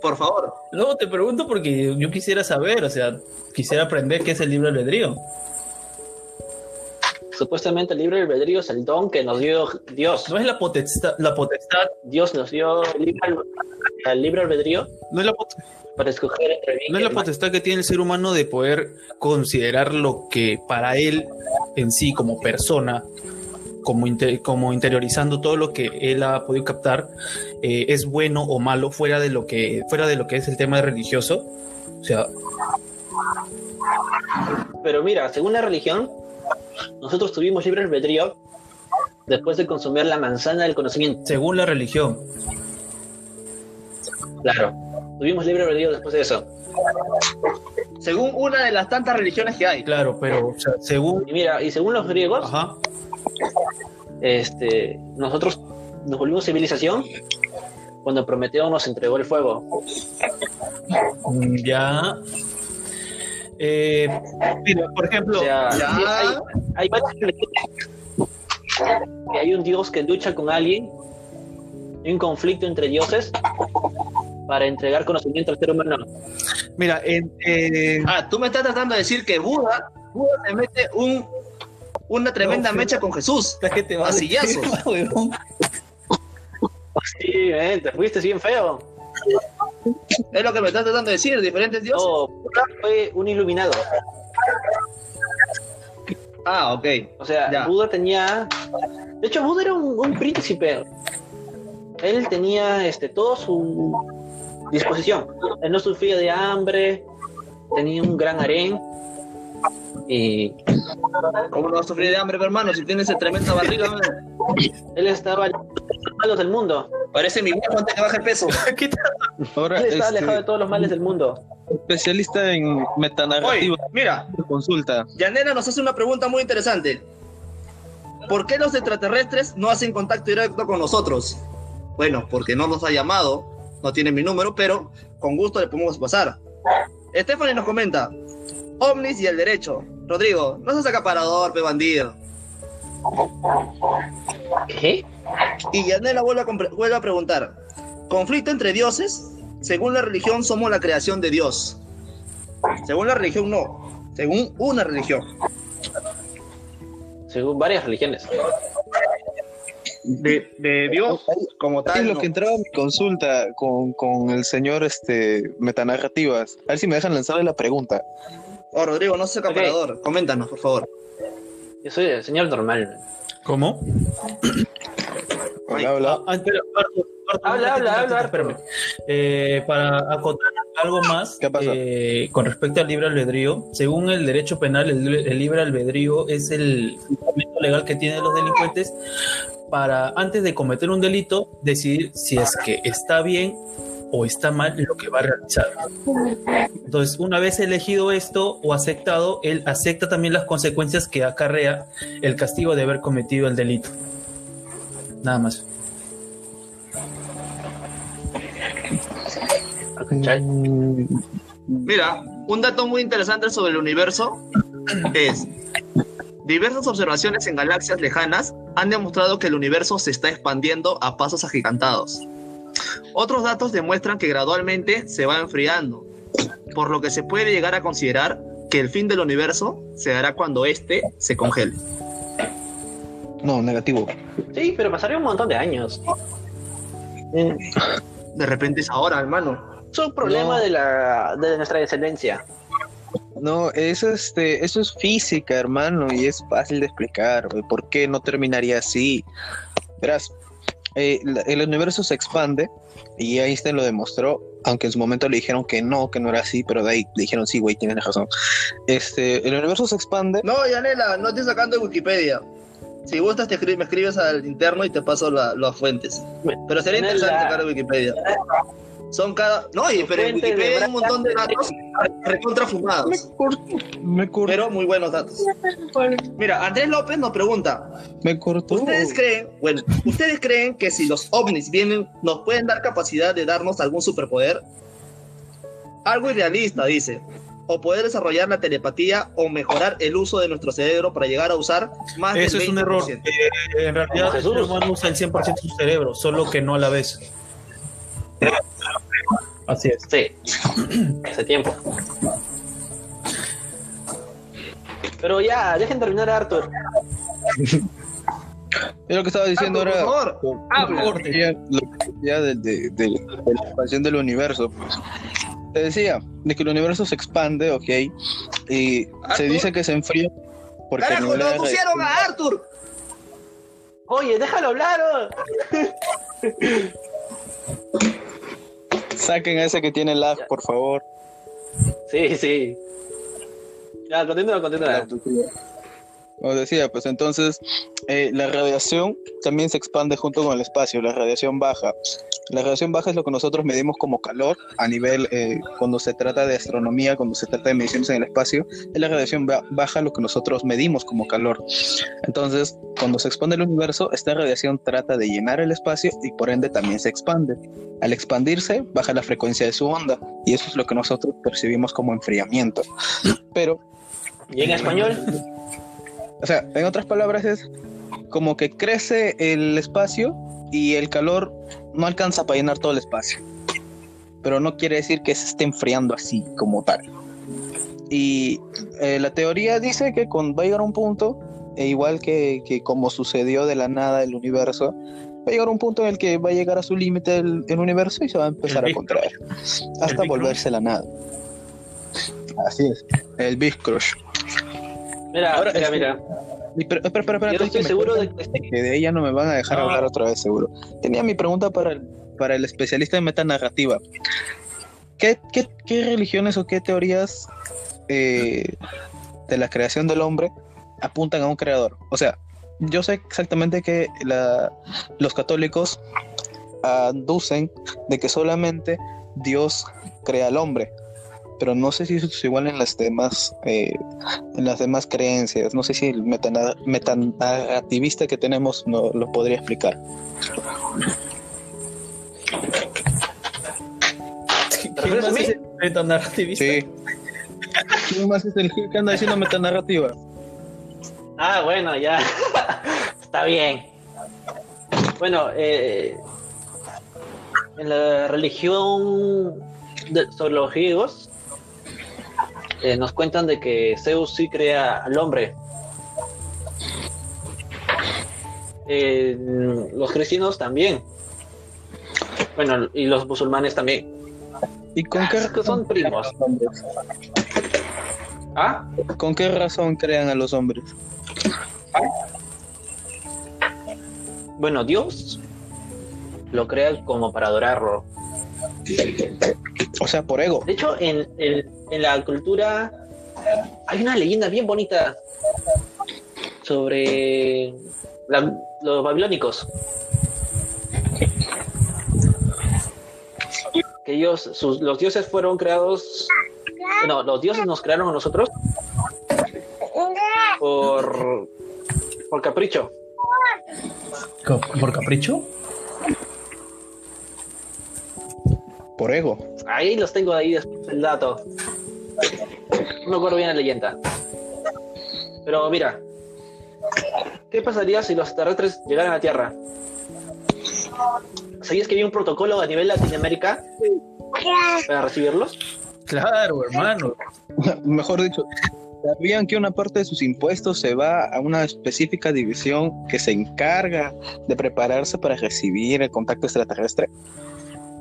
Por favor. No, te pregunto porque yo quisiera saber, o sea, quisiera aprender qué es el libre albedrío. Supuestamente el libre albedrío es el don que nos dio Dios. ¿No es la potestad, la potestad, Dios nos dio el libre, al- el libre albedrío no es la, para escoger entre bien no es la mal. potestad que tiene el ser humano de poder considerar lo que para él en sí como persona, como, inte- como interiorizando todo lo que él ha podido captar, eh, es bueno o malo fuera de lo que fuera de lo que es el tema religioso? O sea, Pero mira, según la religión, nosotros tuvimos libre albedrío después de consumir la manzana del conocimiento. según la religión, Claro. Tuvimos libre albedrío después de eso. Según una de las tantas religiones que hay. claro, pero o sea, según Y mira, y según los griegos, Ajá. este, nosotros nos volvimos civilización cuando Prometeo nos entregó el fuego. Mm, Ya. Eh, mira, por ejemplo, O sea, hay, hay varias religiones que hay un dios que lucha con alguien, hay un conflicto entre dioses para entregar conocimiento al ser humano. mira, Ah, tú me estás tratando de decir que Buda, Buda se mete un, una tremenda No, mecha con Jesús. ¿Sabes qué te va a decir, Vasillazos. huevón? Sí, eh, te fuiste bien feo. Es lo que me estás tratando de decir, diferentes dioses. No, Buda fue un iluminado. Ah, ok. O sea, Ya. Buda tenía. De hecho, Buda era un, un príncipe. Él tenía este todo su disposición. Él no sufría de hambre, tenía un gran harén. Y ¿Cómo no vas a sufrir de hambre, hermano, si tienes esa tremenda barriga? él estaba los males del mundo. Parece mi viejo antes que baje el peso. ¿Qué tal? Ahora, este, alejado de todos los males del mundo. especialista en Oye, metanarrativa, mira, consulta. Yanela nos hace una pregunta muy interesante. ¿Por qué los extraterrestres no hacen contacto directo con nosotros? Bueno, porque no nos ha llamado, no tiene mi número, pero con gusto le podemos pasar. Stephanie nos comenta, ovnis y el derecho. Rodrigo, no seas acaparador, pe bandido. ¿Qué? Y Yanela vuelve a, vuelve a preguntar, ¿conflicto entre dioses? Según la religión somos la creación de Dios. Según la religión no, según una religión. Según varias religiones. De, de Dios como Es tal. lo no. que entraba a mi consulta con, con el señor este metanarrativas. A ver si me dejan lanzarle la pregunta. Oh, Rodrigo, no seas acaparador. Coméntanos, por favor. Yo soy el señor normal. ¿Cómo? Hola, hola. Ah, espera, Habla, habla, un ratito, habla, espérame. Eh, para acotar algo más ¿Qué pasa? eh, con respecto al libre albedrío, según el derecho penal, el, el libre albedrío es el fundamento legal que tienen los delincuentes para, antes de cometer un delito, decidir si es que está bien o está mal lo que va a realizar. Entonces, una vez elegido esto o aceptado, él acepta también las consecuencias que acarrea el castigo de haber cometido el delito. Nada más. Mm, Mira, un dato muy interesante sobre el universo es diversas observaciones en galaxias lejanas han demostrado que el universo se está expandiendo a pasos agigantados. Otros datos demuestran que gradualmente se va enfriando, por lo que se puede llegar a considerar que el fin del universo se dará cuando éste se congele. No, negativo. Sí, pero pasaría un montón de años. Mm, De repente es ahora, hermano. Es un problema No. de, la, de nuestra descendencia. No, eso, este, eso es física, hermano, y es fácil de explicar. ¿Por qué no terminaría así? Verás, eh, el universo se expande y Einstein lo demostró, aunque en su momento le dijeron que no, que no era así, pero de ahí le dijeron sí, güey, tienes razón. Este, el universo se expande. No, Yanela, no estoy sacando de Wikipedia. Si gustas, te escri- me escribes al interno y te paso la- las fuentes. Pero sería interesante sacar de Wikipedia. Son cada. No, y- pero en Wikipedia hay un montón de datos recontra fumados. Me cortó, me cortó, Pero muy buenos datos. Mira, Andrés López nos pregunta: me cortó. ¿Ustedes creen, bueno, ¿ustedes creen que si los ovnis vienen, nos pueden dar capacidad de darnos algún superpoder? Algo irrealista, dice. O poder desarrollar la telepatía o mejorar el uso de nuestro cerebro para llegar a usar más del Eso es un error. 20%. Eh, en realidad, el ser humano usa el 100% de su cerebro, solo que no a la vez. Así es. Sí, hace tiempo. Pero ya, dejen terminar a Arthur. Yo lo que estaba diciendo Arthur, era. por favor, habla. Lo que decía- lo que decía de, de- de- de la expansión del universo. Te decía de que el universo se expande, ok, y se dice que se enfría porque el Carajo, nivel de pusieron a Arthur. Oye, déjalo hablar. oh. Saquen a ese que tiene lag, por favor. Sí, sí. Ya, continúa, continúa. Como decía, pues entonces eh, la radiación también se expande junto con el espacio, la radiación baja. La radiación baja es lo que nosotros medimos como calor a nivel, eh, cuando se trata de astronomía, cuando se trata de mediciones en el espacio, es la radiación ba- baja lo que nosotros medimos como calor. Entonces, cuando se expande el universo, esta radiación trata de llenar el espacio y por ende también se expande. Al expandirse, baja la frecuencia de su onda y eso es lo que nosotros percibimos como enfriamiento. Pero ¿Y en español? o sea, en otras palabras es como que crece el espacio y el calor no alcanza para llenar todo el espacio. Pero no quiere decir que se esté enfriando así como tal. Y eh, la teoría dice que con, va a llegar un punto, e igual que, que como sucedió de la nada el universo, va a llegar un punto en el que va a llegar a su límite el, el universo y se va a empezar El a contraer. Hasta volverse la nada. Así es. El Big Crush. Mira, Ahora, mira, este- mira. Pero- Yo estoy seguro de que que de ella no me van a dejar No. hablar otra vez, seguro. Tenía mi pregunta para el, para el especialista en metanarrativa. ¿Qué, qué, qué religiones o qué teorías eh, de la creación del hombre apuntan a un creador? O sea, yo sé exactamente que la- los católicos aducen de que solamente Dios crea al hombre, pero no sé si eso es igual en las demás eh, en las demás creencias. No sé si el metana- metanarrativista que tenemos no, lo podría explicar. ¿Te refieres a mí? es el metanarrativista? Sí. ¿Quién más es el que anda diciendo metanarrativa? Ah, bueno, ya. Está bien. Bueno, eh, en la religión de- sobre los griegos eh, nos cuentan de que Zeus sí crea al hombre. Eh, los cristianos también. Bueno, y los musulmanes también. ¿Y con qué, Es que son primos. ¿Ah? con qué razón crean a los hombres? Bueno, Dios lo crea como para adorarlo. O sea, por ego. De hecho, en, en- en la cultura hay una leyenda bien bonita sobre la- los babilónicos. Que ellos, sus, los dioses fueron creados. No, los dioses nos crearon a nosotros por, por capricho. ¿Por capricho? Por ego. Ahí los tengo ahí después el dato. No me acuerdo bien la leyenda. Pero mira, ¿qué pasaría si los extraterrestres llegaran a la Tierra? ¿Sabías que había un protocolo a nivel Latinoamérica para recibirlos? Claro, hermano. Mejor dicho, ¿sabían que una parte de sus impuestos se va a una específica división que se encarga de prepararse para recibir el contacto extraterrestre?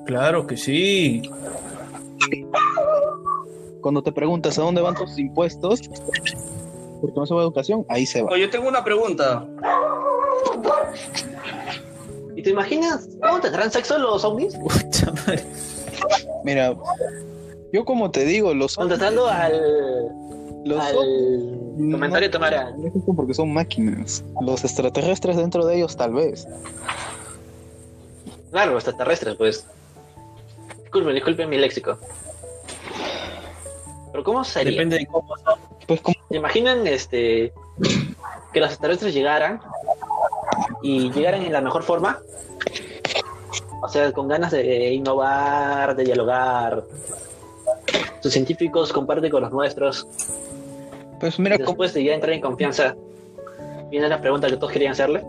Claro que sí. Cuando te preguntas a dónde van tus impuestos, porque no se va a educación, ahí se va. Oye, yo tengo una pregunta. ¿Y te imaginas cómo tendrán sexo los madre. Mira, yo como te digo, los Contestando al, los al comentario Tamara. No esto porque son máquinas. Los extraterrestres dentro de ellos, tal vez. Claro, extraterrestres, pues. Disculpen, disculpen mi léxico. Pero ¿cómo sería? Depende de cómo. Pues como ¿Se imaginan este que los extraterrestres llegaran y llegaran en la mejor forma? O sea, con ganas de innovar, de dialogar. Sus científicos comparten con los nuestros. pues mira, después de ya entrar en confianza, viene la pregunta que todos querían hacerle.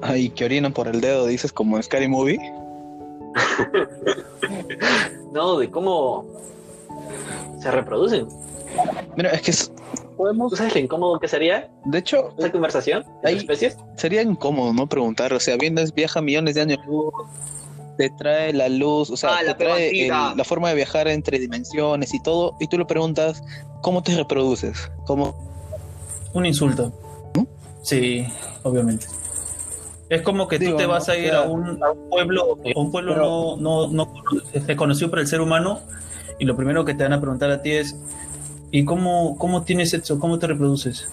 ay, que orinan por el dedo, dices como Scary Movie. No, de cómo se reproducen. Mira, es que es- podemos, ¿Tú sabes lo incómodo que sería de hecho, esa conversación de Ahí- especies? sería incómodo, ¿no? Preguntar, o sea, vienes, viaja millones de años luz, te trae la luz, o sea, Ah, te la trae el- la forma de viajar entre dimensiones y todo, y tú le preguntas, ¿cómo te reproduces? ¿Cómo? Un insulto. Sí, obviamente. Es como que Digo, tú te vas ¿no? a ir O sea, a, un, a un pueblo, a un pueblo pero- no, no, no reconocido por el ser humano, y lo primero que te van a preguntar a ti es ¿y cómo, cómo tienes sexo? ¿Cómo te reproduces?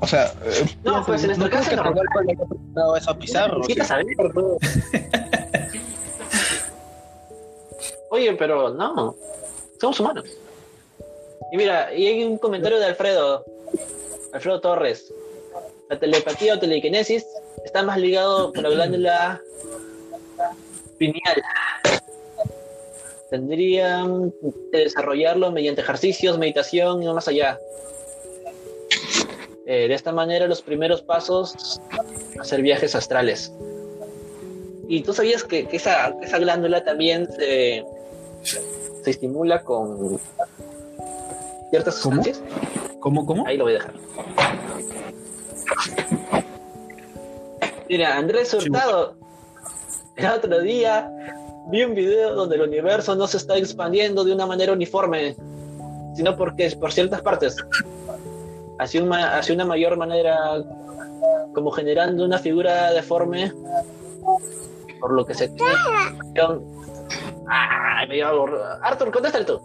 O sea, eh, No, pues en nuestro creo caso que no. tal cual le haya preguntado eso a Pizarro. sea, saber. Oye, pero no, somos humanos. Y mira, y hay un comentario de Alfredo, Alfredo Torres. La telepatía o telequinesis está más ligado con la glándula pineal. Tendrían que desarrollarlo mediante ejercicios, meditación y no más allá. Eh, de esta manera, los primeros pasos, hacer viajes astrales. ¿Y tú sabías que, que esa, glándula también se, se estimula con ciertas sustancias? ¿Cómo, cómo? Ahí lo voy a dejar. Mira, Andrés Hurtado, el otro día vi un video donde el universo no se está expandiendo de una manera uniforme, sino porque es por ciertas partes, hacia una mayor manera, como generando una figura deforme, por lo que se... Ay, me iba a borrar. Arthur, contéstale tú.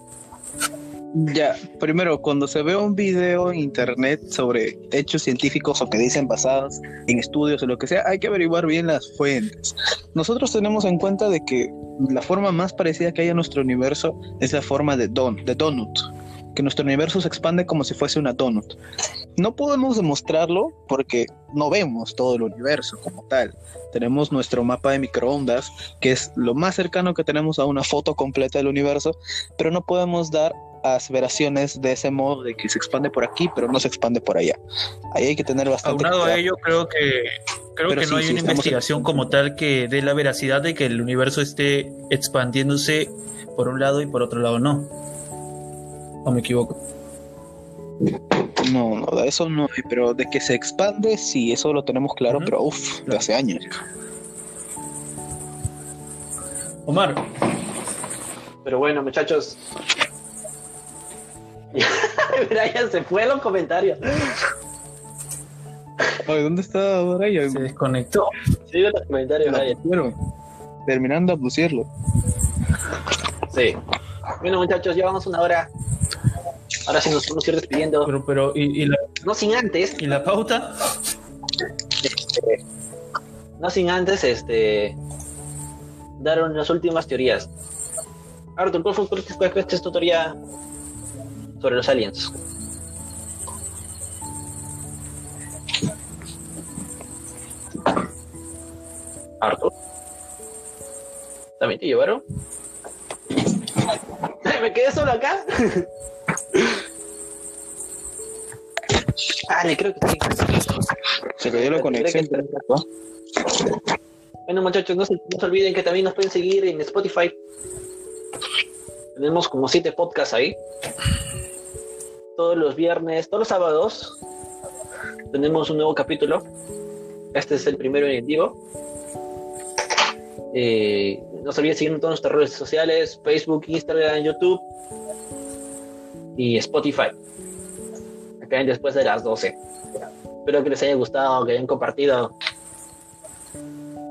Ya, primero, cuando se ve un video en internet sobre hechos científicos o que dicen basados en estudios o lo que sea, hay que averiguar bien las fuentes. Nosotros tenemos en cuenta de que la forma más parecida que hay a nuestro universo es la forma de don, de donut, que nuestro universo se expande como si fuese una donut. No podemos demostrarlo porque no vemos todo el universo como tal. Tenemos nuestro mapa de microondas, que es lo más cercano que tenemos a una foto completa del universo, pero no podemos dar aseveraciones de ese modo de que se expande por aquí, pero no se expande por allá. Ahí hay que tener bastante Aunado a cuidado. ello, creo que creo Pero que no hay sí, una investigación como tal que dé la veracidad de que el universo esté expandiéndose por un lado y por otro lado no. ¿O me equivoco? No, no, de eso no hay, pero de que se expande, sí, eso lo tenemos claro, pero uff, de hace años. Omar, Pero bueno, muchachos. Brian se fue a los comentarios. Oye, ¿dónde está Brian? se desconectó. Sí, de los comentarios, Brian. Terminando a pusirlo. Sí. Bueno, muchachos, llevamos una hora. Ahora sí nos vamos a ir despidiendo. Pero, pero, ¿y, y la, No sin antes, y la pauta? no sin antes, este. Dar unas últimas teorías. Arthur, ¿cuál fue cuál es- cuál es tu teoría sobre los aliens? Arthur. ¿También te llevaron? ¿Me quedé solo acá? Ah, le creo que sí. Se cayó la conexión. Bueno, muchachos, no se, no se olviden que también nos pueden seguir en Spotify. Tenemos como siete podcasts ahí. Todos los viernes, todos los sábados, tenemos un nuevo capítulo. Este es el primero en vivo. Eh, no se olviden seguir en todas nuestras redes sociales, Facebook, Instagram, YouTube y Spotify. Acá en después de las 12. Espero que les haya gustado, que hayan compartido.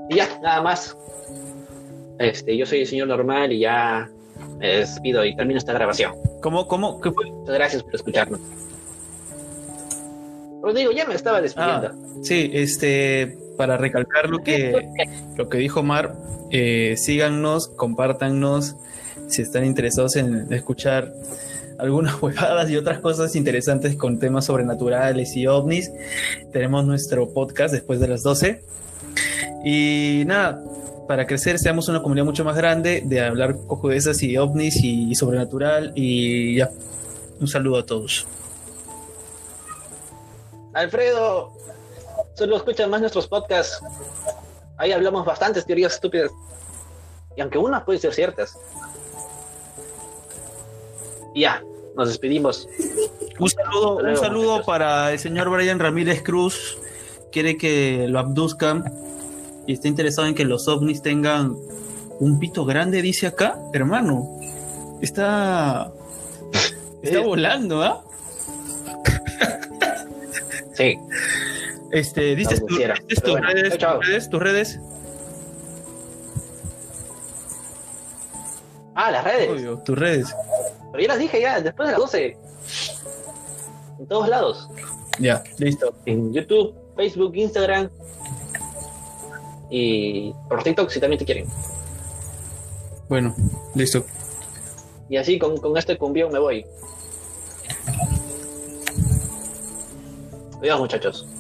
Y ya, nada más. Este, yo soy el señor normal y ya me despido y termino esta grabación. ¿Cómo, cómo? ¿Qué fue? Muchas gracias por escucharnos. Rodrigo, ya me estaba despidiendo. Ah, sí, este, para recalcar lo que, lo que dijo Mar, eh, síganos, compártannos si están interesados en escuchar algunas huevadas y otras cosas interesantes con temas sobrenaturales y ovnis. Tenemos nuestro podcast después de las 12. Y nada, para crecer seamos una comunidad mucho más grande de hablar cojudezas y ovnis y sobrenatural y ya. Un saludo a todos. Alfredo, solo escuchan más nuestros podcasts. Ahí hablamos bastantes teorías estúpidas. Y aunque unas pueden ser ciertas. Ya, nos despedimos. Un saludo, un saludo muchachos. para el señor Brian Ramírez Cruz. Quiere que lo abduzcan y está interesado en que los ovnis tengan un pito grande, dice acá. Hermano, está. Está Eh. volando, ¿ah? Sí, Este, dices Algo tu- tus bueno, redes, tus redes, tus redes. Ah, las redes. Obvio, tus redes. Pero ya las dije ya, después de las 12. En todos lados. Ya, listo. En YouTube, Facebook, Instagram. Y por TikTok si también te quieren. Bueno, listo. Y así con, con este cumbión me voy. Adiós muchachos.